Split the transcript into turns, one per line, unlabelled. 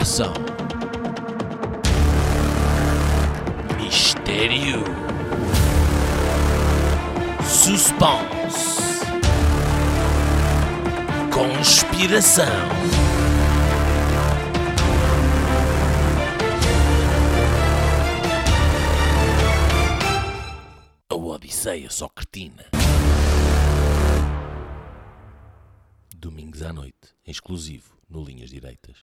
Ação. Mistério. Suspense. Conspiração. A Odisseia Socretina. Domingos à noite, exclusivo no Linhas Direitas.